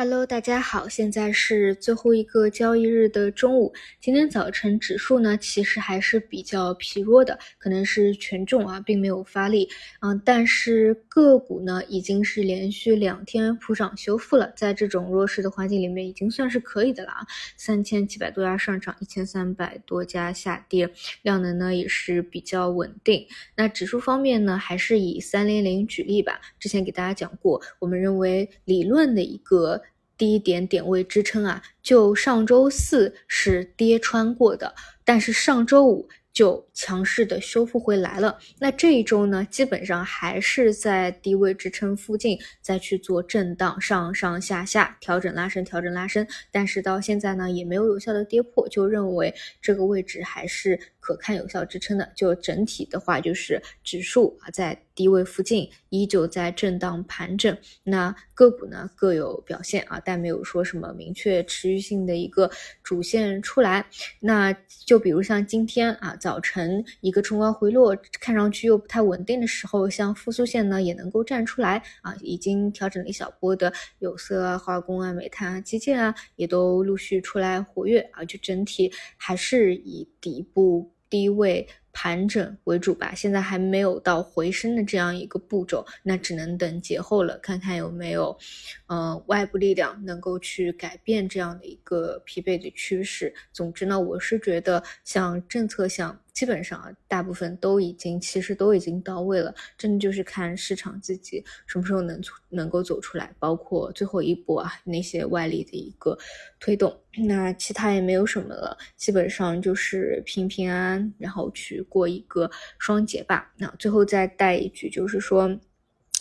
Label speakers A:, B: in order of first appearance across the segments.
A: Hello，大家好，现在是最后一个交易日的中午。今天早晨指数呢，其实还是比较疲弱的，可能是权重啊，并没有发力。嗯，但是个股呢，已经是连续两天普涨修复了，在这种弱势的环境里面，已经算是可以的了啊。三千七百多家上涨，一千三百多家下跌，量能呢也是比较稳定。那指数方面呢，还是以三零零举例吧。之前给大家讲过，我们认为理论的一个。低一点点位支撑啊，就上周四是跌穿过的，但是上周五就强势的修复回来了。那这一周呢，基本上还是在低位支撑附近再去做震荡，上上下下调整拉升，调整拉升。但是到现在呢，也没有有效的跌破，就认为这个位置还是可看有效支撑的。就整体的话，就是指数啊在。低位附近依旧在震荡盘整，那个股呢各有表现啊，但没有说什么明确持续性的一个主线出来。那就比如像今天啊早晨一个冲高回落，看上去又不太稳定的时候，像复苏线呢也能够站出来啊，已经调整了一小波的有色啊、化工啊、煤炭啊、基建啊，也都陆续出来活跃啊，就整体还是以底部低位。盘整为主吧，现在还没有到回升的这样一个步骤，那只能等节后了，看看有没有，呃，外部力量能够去改变这样的一个疲惫的趋势。总之呢，我是觉得像政策向。基本上，大部分都已经其实都已经到位了，真的就是看市场自己什么时候能能够走出来，包括最后一波啊那些外力的一个推动，那其他也没有什么了，基本上就是平平安安，然后去过一个双节吧。那最后再带一句，就是说。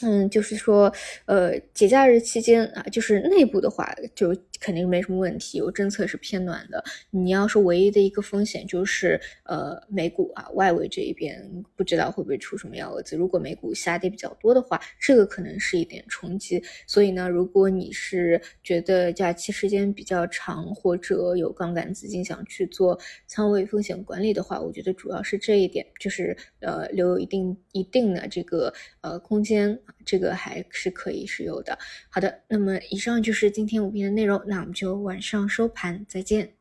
A: 嗯，就是说，呃，节假日期间啊，就是内部的话，就肯定没什么问题，有政策是偏暖的。你要是唯一的一个风险就是，呃，美股啊，外围这一边不知道会不会出什么幺蛾子。如果美股下跌比较多的话，这个可能是一点冲击。所以呢，如果你是觉得假期时间比较长，或者有杠杆资金想去做仓位风险管理的话，我觉得主要是这一点，就是呃，留有一定一定的这个呃空间。这个还是可以是有的。好的，那么以上就是今天五篇的内容，那我们就晚上收盘再见。